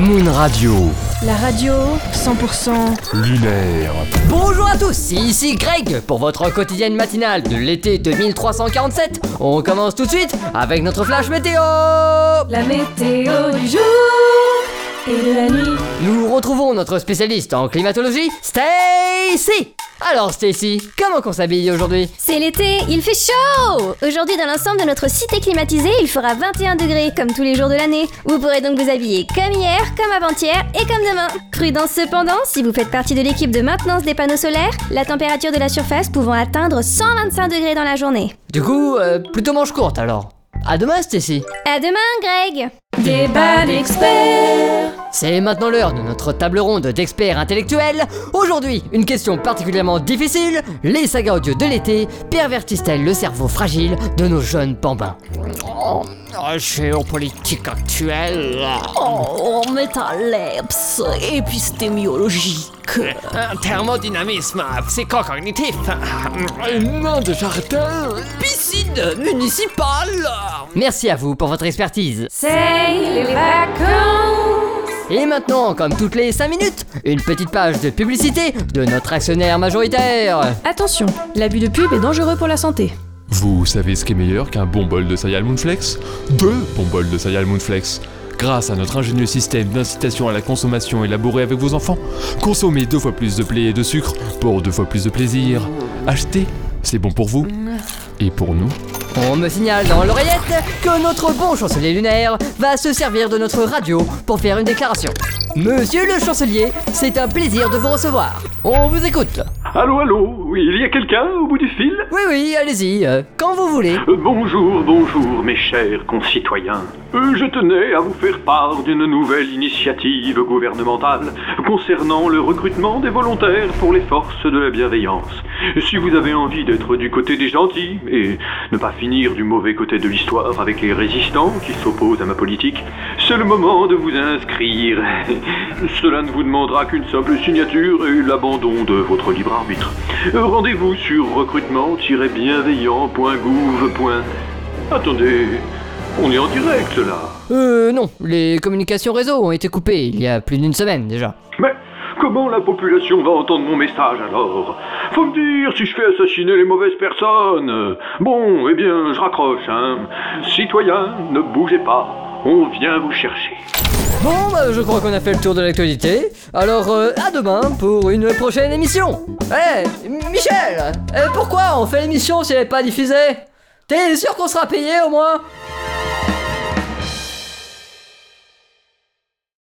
Moon Radio, La radio 100% lunaire. Bonjour à tous, ici Greg pour votre quotidienne matinale de l'été 2347. On commence tout de suite avec notre flash météo. La météo du jour et de la nuit. Nous retrouvons notre spécialiste en climatologie, Stacy. Alors Stacy, comment qu'on s'habille aujourd'hui C'est l'été, il fait chaud Aujourd'hui dans l'ensemble de notre cité climatisée, il fera 21 degrés comme tous les jours de l'année. Vous pourrez donc vous habiller comme hier, comme avant-hier et comme demain. Prudence cependant, si vous faites partie de l'équipe de maintenance des panneaux solaires, la température de la surface pouvant atteindre 125 degrés dans la journée. Du coup, euh, plutôt manche courte alors. À demain Stacy. À demain Greg Débat d'experts. C'est maintenant l'heure de notre table ronde d'experts intellectuels. Aujourd'hui, une question particulièrement difficile. Les sagas audio de l'été pervertissent-elles le cerveau fragile de nos jeunes bambins Géopolitique actuelle. Oh, métalepse, épistémiologique. Thermodynamisme, psychocognitif. Nom de jardin. Piscine municipale. Merci à vous pour votre expertise. C'est les vacances. Et maintenant, comme toutes les 5 minutes, une petite page de publicité de notre actionnaire majoritaire. Attention, l'abus de pub est dangereux pour la santé. Vous savez ce qui est meilleur qu'un bon bol de Sayal Moonflex? Deux bons bols de Sayal Moonflex Grâce à notre ingénieux système d'incitation à la consommation élaboré avec vos enfants, consommez deux fois plus de blé et de sucre pour deux fois plus de plaisir. Achetez, c'est bon pour vous et pour nous. On me signale dans l'oreillette que notre bon chancelier lunaire va se servir de notre radio pour faire une déclaration. Monsieur le chancelier, c'est un plaisir de vous recevoir. On vous écoute. Allô, allô Oui, il y a quelqu'un au bout du fil Oui, oui, allez-y, euh, quand vous voulez. Euh, Bonjour, bonjour, mes chers concitoyens. Euh, je tenais à vous faire part d'une nouvelle initiative gouvernementale concernant le recrutement des volontaires pour les forces de la bienveillance. Si vous avez envie d'être du côté des gentils et ne pas finir du mauvais côté de l'histoire avec les résistants qui s'opposent à ma politique, c'est le moment de vous inscrire. Cela ne vous demandera qu'une simple signature et l'abandon de votre libre arbitre. Rendez-vous sur recrutement-bienveillant.gouv. Attendez, on est en direct là. Euh, non, les communications réseau ont été coupées il y a plus d'une semaine déjà. Mais comment la population va entendre mon message alors? Faut me dire si je fais assassiner les mauvaises personnes. Bon, eh bien, je raccroche, hein. Citoyens, ne bougez pas. On vient vous chercher. Bon, bah, je crois qu'on a fait le tour de l'actualité. Alors, euh, à demain pour une prochaine émission. Eh, Michel, euh, pourquoi on fait l'émission si elle n'est pas diffusée? T'es sûr qu'on sera payé au moins?